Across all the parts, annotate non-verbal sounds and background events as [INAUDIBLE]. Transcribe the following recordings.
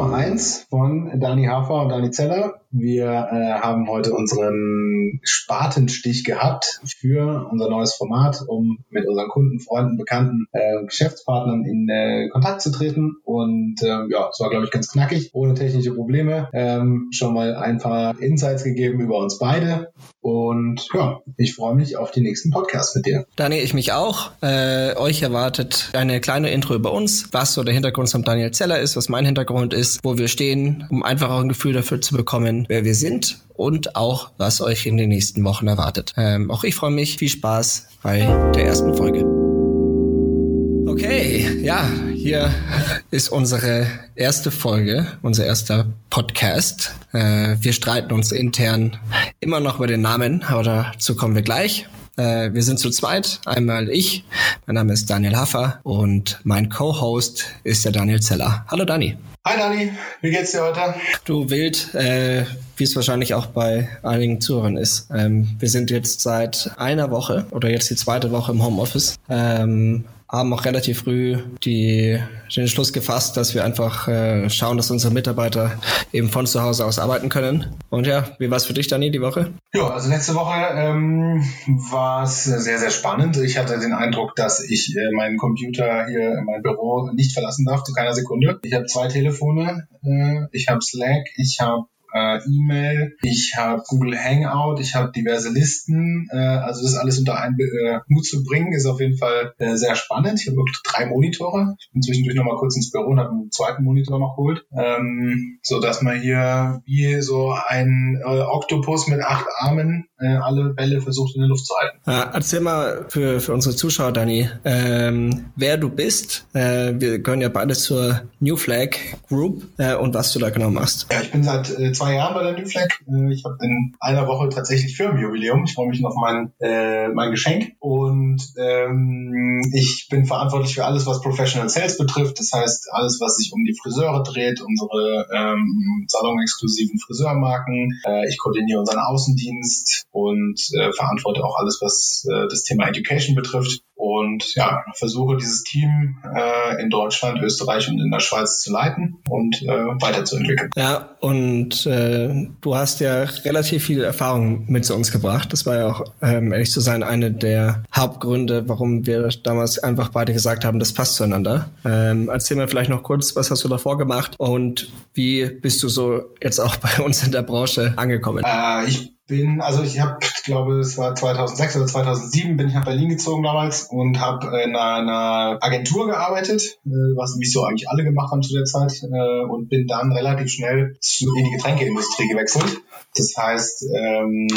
Nummer eins von Dani Hafer und Dani Zeller. Wir äh, haben heute unseren Spatenstich gehabt für unser neues Format, um mit unseren Kunden, Freunden, Bekannten, äh, Geschäftspartnern in äh, Kontakt zu treten. Und äh, ja, es war, glaube ich, ganz knackig, ohne technische Probleme. Ähm, schon mal ein paar Insights gegeben über uns beide. Und ja, ich freue mich auf die nächsten Podcasts mit dir. Dani, ich mich auch. Äh, euch erwartet eine kleine Intro über uns, was so der Hintergrund von Daniel Zeller ist, was mein Hintergrund ist, wo wir stehen, um einfach auch ein Gefühl dafür zu bekommen, wer wir sind und auch, was euch in den nächsten Wochen erwartet. Ähm, auch ich freue mich. Viel Spaß bei der ersten Folge. Okay, ja, hier ist unsere erste Folge, unser erster Podcast. Äh, wir streiten uns intern immer noch über den Namen, aber dazu kommen wir gleich. Äh, wir sind zu zweit. Einmal ich, mein Name ist Daniel Haffer und mein Co-Host ist der Daniel Zeller. Hallo Dani. Hi Dani, wie geht's dir heute? Du wild, äh, wie es wahrscheinlich auch bei einigen Zuhörern ist. Ähm, wir sind jetzt seit einer Woche oder jetzt die zweite Woche im Homeoffice. Ähm, haben auch relativ früh die, den Schluss gefasst, dass wir einfach äh, schauen, dass unsere Mitarbeiter eben von zu Hause aus arbeiten können. Und ja, wie war es für dich, Dani, die Woche? Ja, also letzte Woche ähm, war es sehr, sehr spannend. Ich hatte den Eindruck, dass ich äh, meinen Computer hier in meinem Büro nicht verlassen darf, zu keiner Sekunde. Ich habe zwei Telefone, äh, ich habe Slack, ich habe äh, E-Mail, ich habe Google Hangout, ich habe diverse Listen. Äh, also das alles unter einen äh, Hut zu bringen, ist auf jeden Fall äh, sehr spannend. Ich habe wirklich drei Monitore. Ich bin zwischendurch noch mal kurz ins Büro und habe einen zweiten Monitor noch geholt, ähm, so dass man hier wie so ein äh, Oktopus mit acht Armen äh, alle Bälle versucht in der Luft zu halten. Ja, erzähl mal für, für unsere Zuschauer, Dani, ähm, wer du bist. Äh, wir gehören ja beide zur New Flag Group äh, und was du da genau machst. Ja, ich bin seit äh, zwei Jahren bei der Flag. Äh, ich habe in einer Woche tatsächlich Firmenjubiläum. Ich freue mich auf mein, äh, mein Geschenk. Und ähm, ich bin verantwortlich für alles, was Professional Sales betrifft. Das heißt, alles, was sich um die Friseure dreht, unsere ähm, salonexklusiven Friseurmarken. Äh, ich koordiniere unseren Außendienst und äh, verantworte auch alles, was äh, das Thema Education betrifft und ja, versuche dieses Team äh, in Deutschland, Österreich und in der Schweiz zu leiten und äh, weiterzuentwickeln. Ja, und äh, du hast ja relativ viel Erfahrung mit zu uns gebracht. Das war ja auch, ähm, ehrlich zu sein, eine der Hauptgründe, warum wir damals einfach beide gesagt haben, das passt zueinander. Ähm, erzähl mir vielleicht noch kurz, was hast du davor gemacht und wie bist du so jetzt auch [LAUGHS] bei uns in der Branche angekommen? Äh, ich bin, also ich habe, glaube es war 2006 oder 2007, bin ich nach Berlin gezogen damals und habe in einer Agentur gearbeitet, äh, was mich so eigentlich alle gemacht haben zu der Zeit äh, und bin dann relativ schnell in die Getränkeindustrie gewechselt. Das heißt, ähm,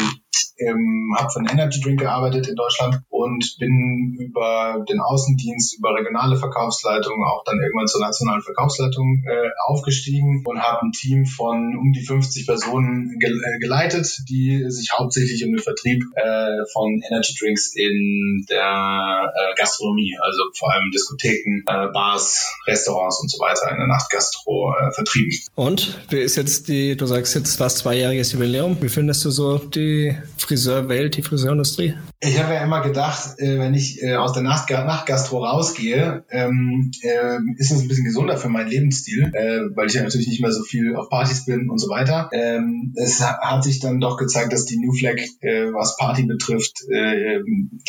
habe für einen Energy Drink gearbeitet in Deutschland und bin über den Außendienst, über regionale Verkaufsleitung, auch dann irgendwann zur nationalen Verkaufsleitung äh, aufgestiegen und habe ein Team von um die 50 Personen ge äh, geleitet, die sich hauptsächlich um den Vertrieb äh, von Energy Drinks in der äh, Gastronomie, also vor allem Diskotheken, äh, Bars, Restaurants und so weiter in der Nachtgastro äh, vertrieben. Und wie ist jetzt die, du sagst jetzt fast zweijähriges Jubiläum, wie findest du so die Friseurwelt, die Friseurindustrie? Ich habe ja immer gedacht, äh, wenn ich äh, aus der Nacht Nachtgastro rausgehe, ähm, äh, ist es ein bisschen gesunder für meinen Lebensstil, äh, weil ich ja natürlich nicht mehr so viel auf Partys bin und so weiter. Ähm, es hat sich dann doch gezeigt, dass die New Flag, äh, was Party betrifft, äh,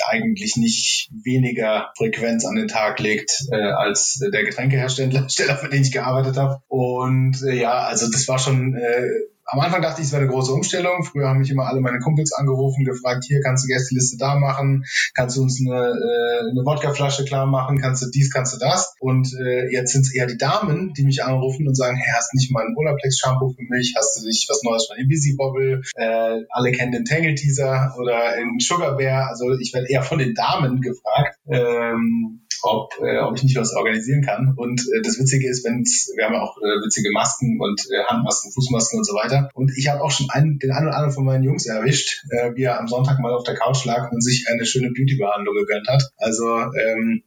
eigentlich nicht weniger Frequenz an den Tag legt äh, als der Getränkehersteller, [LAUGHS] für den ich gearbeitet habe. Und äh, ja, also das war schon äh, am Anfang dachte ich, es wäre eine große Umstellung. Früher haben mich immer alle meine Kumpels angerufen, gefragt, hier kannst du Gästeliste da machen, kannst du uns eine, äh, eine Wodkaflasche klar machen, kannst du dies, kannst du das. Und äh, jetzt sind es eher die Damen, die mich anrufen und sagen, hey, hast nicht mal ein Olaplex-Shampoo für mich? Hast du nicht was Neues von Busy Bobble? Äh, alle kennen den Tangle Teaser oder den Sugar Bear. Also ich werde eher von den Damen gefragt. Ähm, ob, äh, ob ich nicht was organisieren kann. Und äh, das Witzige ist, wenn wir haben ja auch äh, witzige Masken und äh, Handmasken, Fußmasken und so weiter. Und ich habe auch schon einen, den einen oder anderen von meinen Jungs erwischt, äh, wie er am Sonntag mal auf der Couch lag und sich eine schöne Beauty-Behandlung gegönnt hat. Also ähm,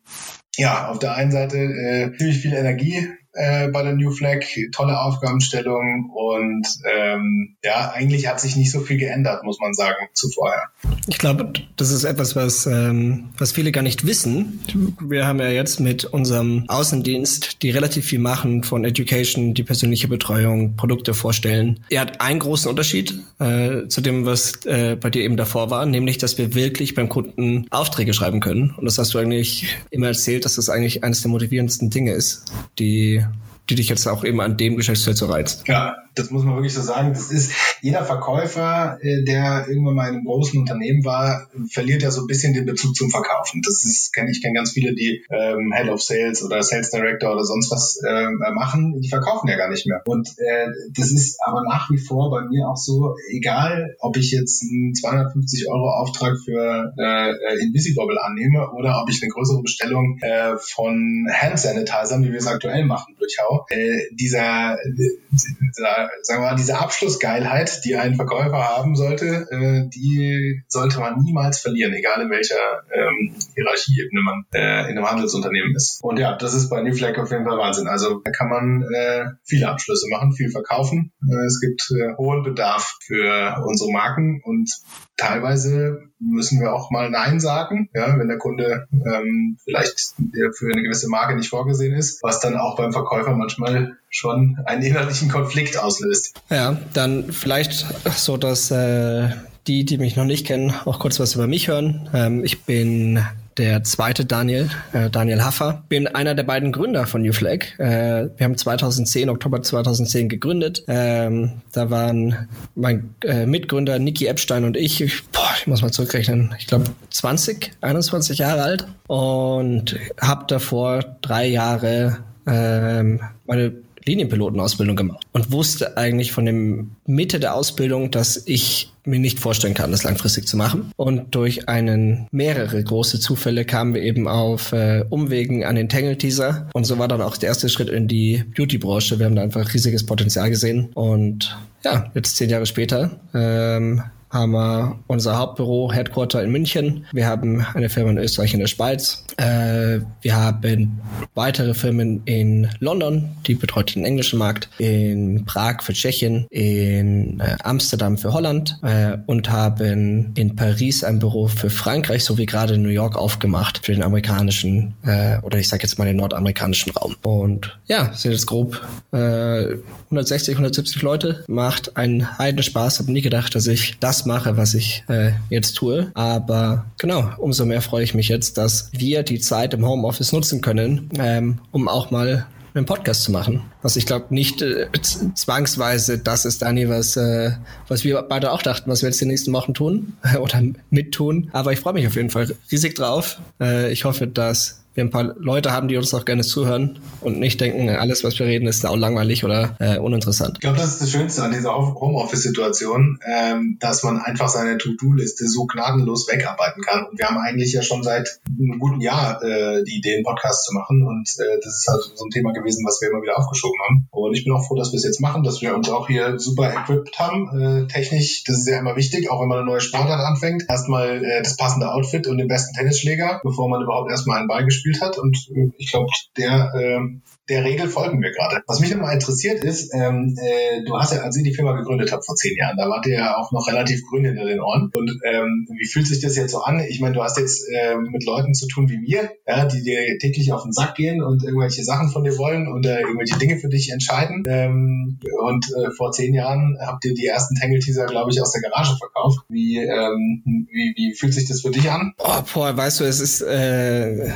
ja, auf der einen Seite äh, ziemlich viel Energie äh, bei der New Flag, tolle Aufgabenstellung und ähm, ja, eigentlich hat sich nicht so viel geändert, muss man sagen, zu vorher. Ich glaube, das ist etwas, was, ähm, was viele gar nicht wissen. Wir haben ja jetzt mit unserem Außendienst, die relativ viel machen von Education, die persönliche Betreuung, Produkte vorstellen. Er hat einen großen Unterschied äh, zu dem, was äh, bei dir eben davor war, nämlich, dass wir wirklich beim Kunden Aufträge schreiben können. Und das hast du eigentlich immer erzählt, dass das eigentlich eines der motivierendsten Dinge ist, die die dich jetzt auch eben an dem Geschäftsfeld so reizt. Ja, das muss man wirklich so sagen. Das ist jeder Verkäufer, äh, der irgendwann mal in einem großen Unternehmen war, verliert ja so ein bisschen den Bezug zum Verkaufen. Das ist, kenne ich kenne ganz viele, die ähm, Head of Sales oder Sales Director oder sonst was ähm, machen, die verkaufen ja gar nicht mehr. Und äh, das ist aber nach wie vor bei mir auch so, egal, ob ich jetzt einen 250 Euro Auftrag für äh, Invisibobble annehme oder ob ich eine größere Bestellung äh, von Hand Sanitizern, wie wir es aktuell machen, durchhau. Äh, dieser, dieser sagen wir mal, diese Abschlussgeilheit, die ein Verkäufer haben sollte, äh, die sollte man niemals verlieren, egal in welcher ähm, Hierarchieebene man äh, in einem Handelsunternehmen ist. Und ja, das ist bei New Flag auf jeden Fall Wahnsinn. Also da kann man äh, viele Abschlüsse machen, viel verkaufen. Äh, es gibt äh, hohen Bedarf für unsere Marken und teilweise müssen wir auch mal Nein sagen, ja, wenn der Kunde ähm, vielleicht für eine gewisse Marke nicht vorgesehen ist, was dann auch beim Verkäufer manchmal schon einen innerlichen Konflikt auslöst. Ja, dann vielleicht so, dass äh, die, die mich noch nicht kennen, auch kurz was über mich hören. Ähm, ich bin der zweite Daniel, äh, Daniel Haffer. Bin einer der beiden Gründer von New Flag. Äh, wir haben 2010, Oktober 2010 gegründet. Ähm, da waren mein äh, Mitgründer Niki Epstein und ich, ich, boah, ich muss mal zurückrechnen, ich glaube 20, 21 Jahre alt und habe davor drei Jahre ähm, meine Linienpilotenausbildung gemacht und wusste eigentlich von dem Mitte der Ausbildung, dass ich mir nicht vorstellen kann, das langfristig zu machen. Und durch einen mehrere große Zufälle kamen wir eben auf äh, Umwegen an den Tangle Teaser und so war dann auch der erste Schritt in die Beauty-Branche. Wir haben da einfach riesiges Potenzial gesehen und ja, jetzt zehn Jahre später ähm, haben wir unser Hauptbüro, Headquarter in München. Wir haben eine Firma in Österreich in der Schweiz. Äh, wir haben weitere Firmen in London, die betreut den englischen Markt, in Prag für Tschechien, in äh, Amsterdam für Holland äh, und haben in Paris ein Büro für Frankreich sowie gerade in New York aufgemacht für den amerikanischen äh, oder ich sage jetzt mal den nordamerikanischen Raum. Und ja, sind jetzt grob 160, äh, 170 Leute. Macht einen heiden Spaß. Habe nie gedacht, dass ich das das mache, was ich äh, jetzt tue. Aber genau, umso mehr freue ich mich jetzt, dass wir die Zeit im Homeoffice nutzen können, ähm, um auch mal einen Podcast zu machen. Was ich glaube nicht äh, zwangsweise das ist, Dani, was, äh, was wir beide auch dachten, was wir jetzt die nächsten Wochen tun [LAUGHS] oder mittun. Aber ich freue mich auf jeden Fall riesig drauf. Äh, ich hoffe, dass wir ein paar Leute haben, die uns auch gerne zuhören und nicht denken, alles, was wir reden, ist auch langweilig oder äh, uninteressant. Ich glaube, das ist das Schönste an dieser Homeoffice-Situation, ähm, dass man einfach seine To-Do-Liste so gnadenlos wegarbeiten kann. Und wir haben eigentlich ja schon seit einem guten Jahr äh, die Idee, einen Podcast zu machen. Und äh, das ist halt so ein Thema gewesen, was wir immer wieder aufgeschoben haben. Und ich bin auch froh, dass wir es jetzt machen, dass wir uns auch hier super equipped haben. Äh, technisch, das ist ja immer wichtig, auch wenn man eine neue Sportart anfängt. Erstmal äh, das passende Outfit und den besten Tennisschläger, bevor man überhaupt erstmal einen Ball gespielt gespielt hat. Und äh, ich glaube, der, äh, der Regel folgen wir gerade. Was mich nochmal interessiert ist, ähm, äh, du hast ja, als ihr die Firma gegründet habt vor zehn Jahren, da wart ihr ja auch noch relativ grün hinter den Ohren. Und ähm, wie fühlt sich das jetzt so an? Ich meine, du hast jetzt äh, mit Leuten zu tun wie mir, ja, die dir täglich auf den Sack gehen und irgendwelche Sachen von dir wollen und äh, irgendwelche Dinge für dich entscheiden. Ähm, und äh, vor zehn Jahren habt ihr die ersten Tangle-Teaser, glaube ich, aus der Garage verkauft. Wie, ähm, wie, wie fühlt sich das für dich an? Oh, boah, weißt du, es ist äh,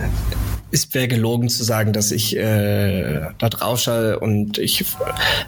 es wäre gelogen zu sagen, dass ich äh, da drauf schaue und ich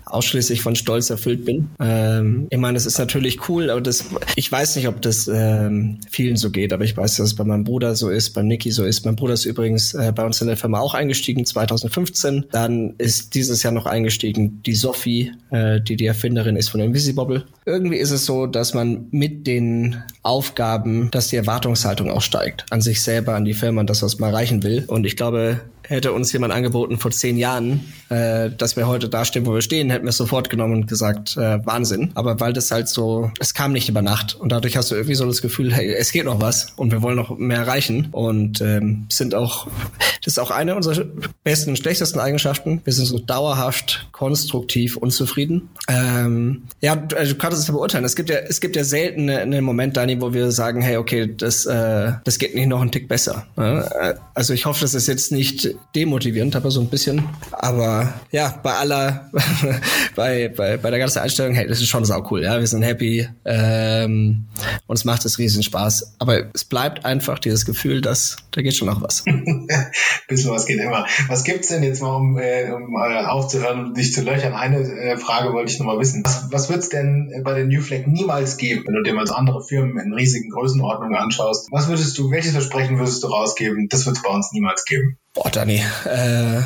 ausschließlich von Stolz erfüllt bin. Ähm, ich meine, das ist natürlich cool, aber das, ich weiß nicht, ob das ähm, vielen so geht, aber ich weiß, dass es bei meinem Bruder so ist, beim Niki so ist. Mein Bruder ist übrigens äh, bei uns in der Firma auch eingestiegen, 2015. Dann ist dieses Jahr noch eingestiegen die Sophie, äh, die die Erfinderin ist von Invisibobble. Irgendwie ist es so, dass man mit den Aufgaben, dass die Erwartungshaltung auch steigt an sich selber, an die Firma, an das, was man erreichen will. Und ich glaube, hätte uns jemand angeboten vor zehn Jahren, äh, dass wir heute da stehen, wo wir stehen, hätten wir es sofort genommen und gesagt, äh, Wahnsinn. Aber weil das halt so, es kam nicht über Nacht und dadurch hast du irgendwie so das Gefühl, hey, es geht noch was und wir wollen noch mehr erreichen und ähm, sind auch, [LAUGHS] das ist auch eine unserer besten und schlechtesten Eigenschaften. Wir sind so dauerhaft konstruktiv unzufrieden. Ähm, ja, du, also du kannst es ja beurteilen. Es gibt ja, es gibt ja selten einen Moment, Dani, wo wir sagen, hey, okay, das, äh, das geht nicht noch einen Tick besser. Ne? Also ich hoffe, das ist jetzt nicht demotivierend, aber so ein bisschen. Aber ja, bei aller, [LAUGHS] bei, bei, bei der ganzen Einstellung, hey, das ist schon sau cool, ja. Wir sind happy, ähm, und es macht es riesen Spaß. Aber es bleibt einfach dieses Gefühl, dass da geht schon noch was. [LAUGHS] Bisschen was geht immer. Was gibt's denn jetzt mal, um, äh, um äh, aufzuhören und dich zu löchern? Eine äh, Frage wollte ich noch mal wissen. Was, was wird's denn bei der New Flag niemals geben, wenn du dir mal so andere Firmen in riesigen Größenordnungen anschaust? Was würdest du, welches Versprechen würdest du rausgeben? Das wird es bei uns niemals geben. Boah, Dani, äh,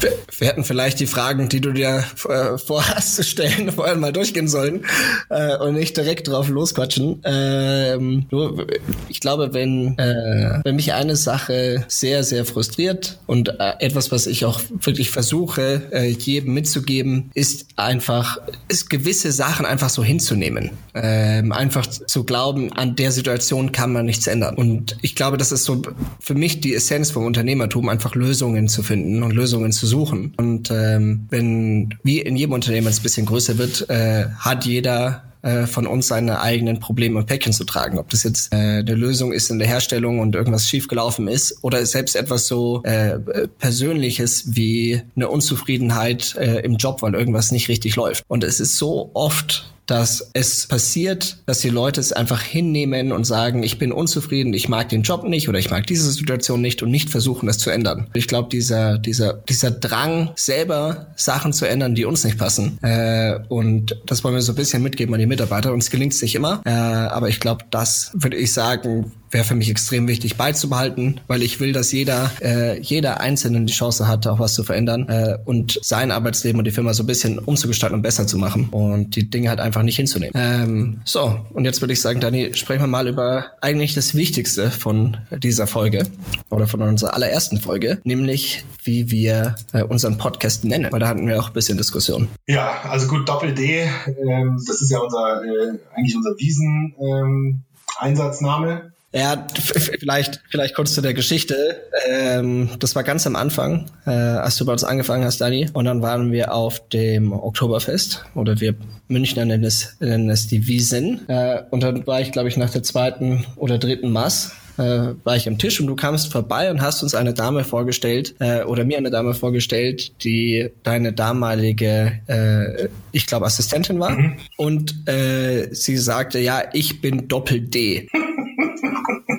wir, wir hätten vielleicht die Fragen, die du dir äh, vorhast zu stellen, [LAUGHS] vorher mal durchgehen sollen äh, und nicht direkt drauf losquatschen. Ähm, nur, ich glaube, wenn, äh, wenn mich eine Sache sehr, sehr frustriert und äh, etwas, was ich auch wirklich versuche, äh, jedem mitzugeben, ist einfach, ist gewisse Sachen einfach so hinzunehmen. Ähm, einfach zu glauben, an der Situation kann man nichts ändern. Und ich glaube, das ist so für mich die Essenz vom Unternehmertum, einfach Lösungen zu finden und Lösungen zu suchen. Und ähm, wenn, wie in jedem Unternehmen es ein bisschen größer wird, äh, hat jeder äh, von uns seine eigenen Probleme und Päckchen zu tragen. Ob das jetzt äh, eine Lösung ist in der Herstellung und irgendwas schiefgelaufen ist oder selbst etwas so äh, Persönliches wie eine Unzufriedenheit äh, im Job, weil irgendwas nicht richtig läuft. Und es ist so oft dass es passiert, dass die Leute es einfach hinnehmen und sagen, ich bin unzufrieden, ich mag den Job nicht oder ich mag diese Situation nicht und nicht versuchen, das zu ändern. Ich glaube, dieser, dieser, dieser Drang, selber Sachen zu ändern, die uns nicht passen, äh, und das wollen wir so ein bisschen mitgeben an die Mitarbeiter. Uns gelingt es nicht immer, äh, aber ich glaube, das würde ich sagen, wäre für mich extrem wichtig beizubehalten, weil ich will, dass jeder, äh, jeder Einzelne die Chance hat, auch was zu verändern äh, und sein Arbeitsleben und die Firma so ein bisschen umzugestalten und besser zu machen und die Dinge halt einfach nicht hinzunehmen. Ähm, so, und jetzt würde ich sagen, Dani, sprechen wir mal über eigentlich das Wichtigste von dieser Folge oder von unserer allerersten Folge, nämlich wie wir äh, unseren Podcast nennen, weil da hatten wir auch ein bisschen Diskussion. Ja, also gut, Doppel-D, ähm, das ist ja unser, äh, eigentlich unser Wiesen, ähm, Einsatzname. Ja, vielleicht, vielleicht kurz zu der Geschichte. Ähm, das war ganz am Anfang, äh, als du bei uns angefangen hast, Dani. Und dann waren wir auf dem Oktoberfest oder wir Münchner nennen es, nennen es die Wiesen. Äh, und dann war ich, glaube ich, nach der zweiten oder dritten Mass äh, war ich am Tisch und du kamst vorbei und hast uns eine Dame vorgestellt äh, oder mir eine Dame vorgestellt, die deine damalige, äh, ich glaube, Assistentin war. Mhm. Und äh, sie sagte, ja, ich bin Doppel D.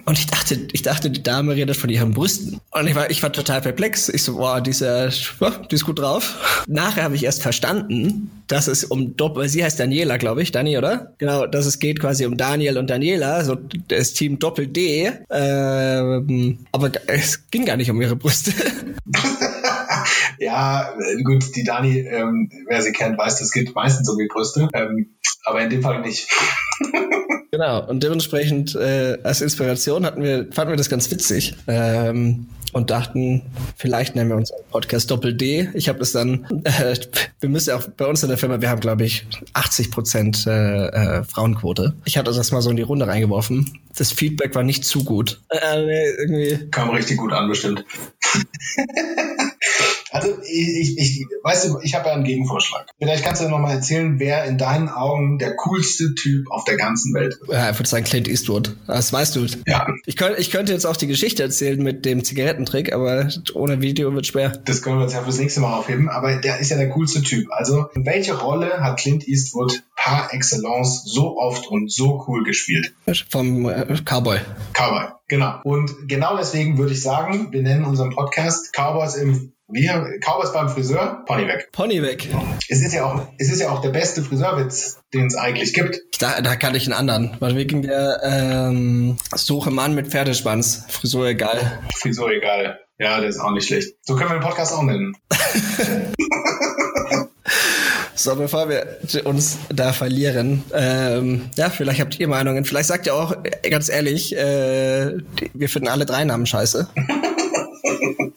Und ich dachte, ich dachte, die Dame redet von ihren Brüsten. Und ich war, ich war total perplex. Ich so, boah, die ist, ja, die ist gut drauf. [LAUGHS] Nachher habe ich erst verstanden, dass es um Doppel, sie heißt Daniela, glaube ich, Dani, oder? Genau, dass es geht quasi um Daniel und Daniela, so das Team Doppel D. Ähm, aber es ging gar nicht um ihre Brüste. [LAUGHS] [LAUGHS] ja, gut, die Dani, ähm, wer sie kennt, weiß, das geht meistens um die Brüste. Ähm, aber in dem Fall nicht. [LAUGHS] Genau, und dementsprechend äh, als Inspiration hatten wir, fanden wir das ganz witzig ähm, und dachten, vielleicht nennen wir uns einen Podcast Doppel D. Ich habe das dann, äh, wir müssen auch bei uns in der Firma, wir haben glaube ich 80 Prozent äh, äh, Frauenquote. Ich hatte das mal so in die Runde reingeworfen. Das Feedback war nicht zu gut. Äh, irgendwie. Kam richtig gut an, bestimmt. [LAUGHS] Also ich, ich, weißt du, ich habe ja einen Gegenvorschlag. Vielleicht kannst du ja nochmal erzählen, wer in deinen Augen der coolste Typ auf der ganzen Welt ist. Ja, ich würde sagen Clint Eastwood. Das weißt du. Ja. Ich, könnt, ich könnte jetzt auch die Geschichte erzählen mit dem Zigarettentrick, aber ohne Video wird schwer. Das können wir uns ja fürs nächste Mal aufheben, aber der ist ja der coolste Typ. Also welche Rolle hat Clint Eastwood par excellence so oft und so cool gespielt? Vom äh, Cowboy. Cowboy, genau. Und genau deswegen würde ich sagen, wir nennen unseren Podcast Cowboys im wir, Cowboys beim Friseur, Pony weg. Pony weg. Es ist ja auch, es ist ja auch der beste Friseurwitz, den es eigentlich gibt. Da, da kann ich einen anderen. Weil wegen der ähm, Suche Mann mit Pferdeschwanz. Frisur egal. Frisur egal. Ja, der ist auch nicht schlecht. So können wir den Podcast auch nennen. [LAUGHS] So, bevor wir uns da verlieren, ähm, ja, vielleicht habt ihr Meinungen. Vielleicht sagt ihr auch, ganz ehrlich, äh, wir finden alle drei Namen scheiße.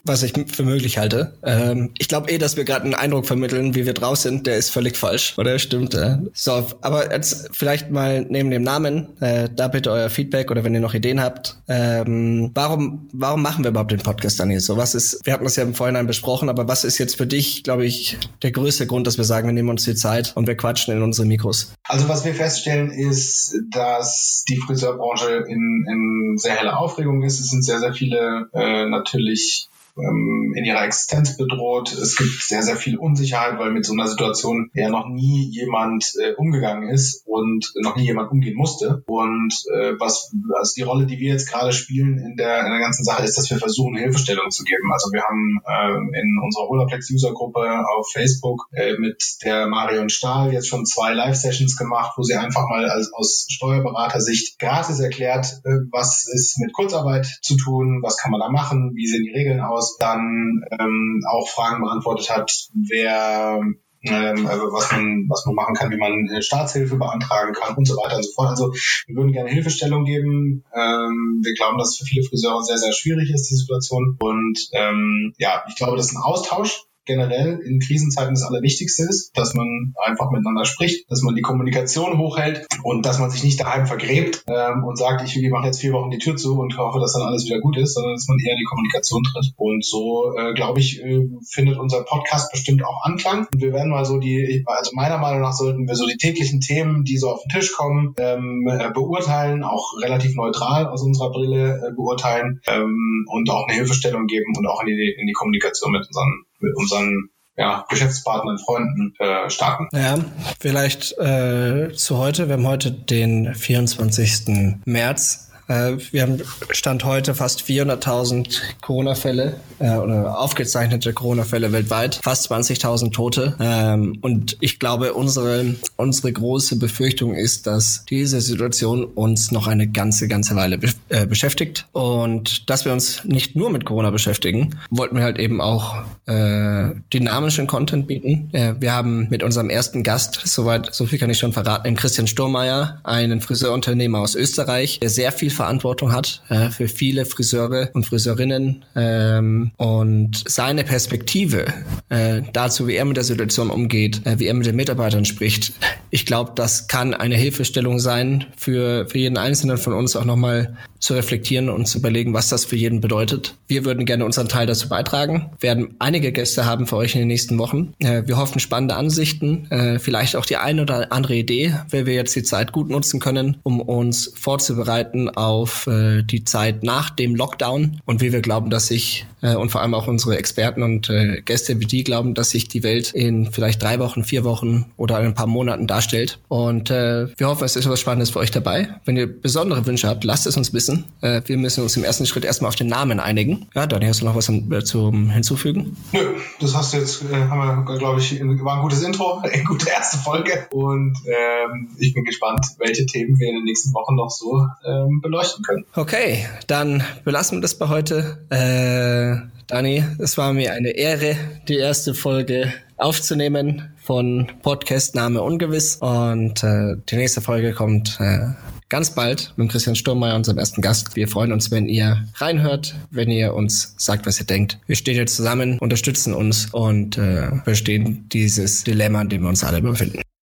Was ich für möglich halte. Ähm, ich glaube eh, dass wir gerade einen Eindruck vermitteln, wie wir draus sind, der ist völlig falsch. Oder stimmt? Äh. So, aber jetzt vielleicht mal neben dem Namen, äh, da bitte euer Feedback oder wenn ihr noch Ideen habt. Ähm, warum, warum machen wir überhaupt den Podcast, Daniel? So, was ist, wir hatten das ja im Vorhinein besprochen, aber was ist jetzt für dich, glaube ich, der größte Grund, dass wir sagen, wir nehmen uns die Zeit und wir quatschen in unsere Mikros? Also was wir feststellen ist, dass die Friseurbranche in, in sehr heller Aufregung ist. Es sind sehr, sehr viele äh, natürlich ähm, in ihrer Existenz bedroht. Es gibt sehr, sehr viel Unsicherheit, weil mit so einer Situation ja noch nie jemand äh, umgegangen ist und noch nie jemand umgehen musste. Und äh, was also die Rolle, die wir jetzt gerade spielen in der, in der ganzen Sache, ist, dass wir versuchen, Hilfestellung zu geben. Also wir haben äh, in unserer Holaplex-User-Gruppe auf Facebook äh, mit der Marion Stahl jetzt schon zwei Live-Sessions gemacht, wo sie einfach mal als, aus Steuerberater-Sicht gratis erklärt, äh, was ist mit Kurzarbeit zu tun, was kann man da machen, wie sehen die Regeln aus, Krankenhaus dann ähm, auch Fragen beantwortet hat, wer ähm, also was man, was man machen kann, wie man Staatshilfe beantragen kann und so weiter und so fort. Also wir würden gerne Hilfestellung geben. Ähm, wir glauben, dass es für viele Friseure sehr, sehr schwierig ist, die Situation. Und ähm, ja, ich glaube, das ist ein Austausch generell in Krisenzeiten das Allerwichtigste ist, dass man einfach miteinander spricht, dass man die Kommunikation hochhält und dass man sich nicht daheim vergräbt ähm, und sagt, ich, mache jetzt vier Wochen die Tür zu und hoffe, dass dann alles wieder gut ist, sondern dass man eher die Kommunikation tritt. Und so, äh, glaube ich, äh, findet unser Podcast bestimmt auch Anklang. Und wir werden mal so die, also meiner Meinung nach sollten wir so die täglichen Themen, die so auf den Tisch kommen, ähm, äh, beurteilen, auch relativ neutral aus unserer Brille äh, beurteilen ähm, und auch eine Hilfestellung geben und auch in die, in die Kommunikation mit unseren mit unseren ja, Geschäftspartnern, Freunden äh, starten. Ja, vielleicht äh, zu heute. Wir haben heute den 24. März. Äh, wir haben Stand heute fast 400.000 Corona-Fälle äh, oder aufgezeichnete Corona-Fälle weltweit, fast 20.000 Tote. Ähm, und ich glaube, unsere, unsere große Befürchtung ist, dass diese Situation uns noch eine ganze, ganze Weile be äh, beschäftigt. Und dass wir uns nicht nur mit Corona beschäftigen, wollten wir halt eben auch äh, dynamischen Content bieten. Äh, wir haben mit unserem ersten Gast, soweit, so viel kann ich schon verraten, Christian Sturmeier, einen Friseurunternehmer aus Österreich, der sehr viel Verantwortung hat äh, für viele Friseure und Friseurinnen ähm, und seine Perspektive äh, dazu, wie er mit der Situation umgeht, äh, wie er mit den Mitarbeitern spricht, ich glaube, das kann eine Hilfestellung sein für, für jeden Einzelnen von uns auch nochmal zu reflektieren und zu überlegen, was das für jeden bedeutet. Wir würden gerne unseren Teil dazu beitragen, werden einige Gäste haben für euch in den nächsten Wochen. Äh, wir hoffen spannende Ansichten, äh, vielleicht auch die eine oder andere Idee, wer wir jetzt die Zeit gut nutzen können, um uns vorzubereiten auf äh, die Zeit nach dem Lockdown und wie wir glauben, dass sich äh, und vor allem auch unsere Experten und äh, Gäste wie die glauben, dass sich die Welt in vielleicht drei Wochen, vier Wochen oder ein paar Monaten darstellt. Und äh, wir hoffen, es ist was Spannendes für euch dabei. Wenn ihr besondere Wünsche habt, lasst es uns wissen. Äh, wir müssen uns im ersten Schritt erstmal auf den Namen einigen. Ja, Donny, hast du noch was äh, zum hinzufügen? Nö, das hast du jetzt, äh, glaube ich, war ein gutes Intro, [LAUGHS] eine gute erste Folge. Und ähm, ich bin gespannt, welche Themen wir in den nächsten Wochen noch so ähm, beleuchten können. Okay, dann belassen wir das bei heute. Äh, Dani, es war mir eine Ehre, die erste Folge aufzunehmen von Podcast Name Ungewiss. Und äh, die nächste Folge kommt äh, ganz bald mit Christian Sturmeier, unserem ersten Gast. Wir freuen uns, wenn ihr reinhört, wenn ihr uns sagt, was ihr denkt. Wir stehen jetzt zusammen, unterstützen uns und äh, verstehen dieses Dilemma, in dem wir uns alle befinden.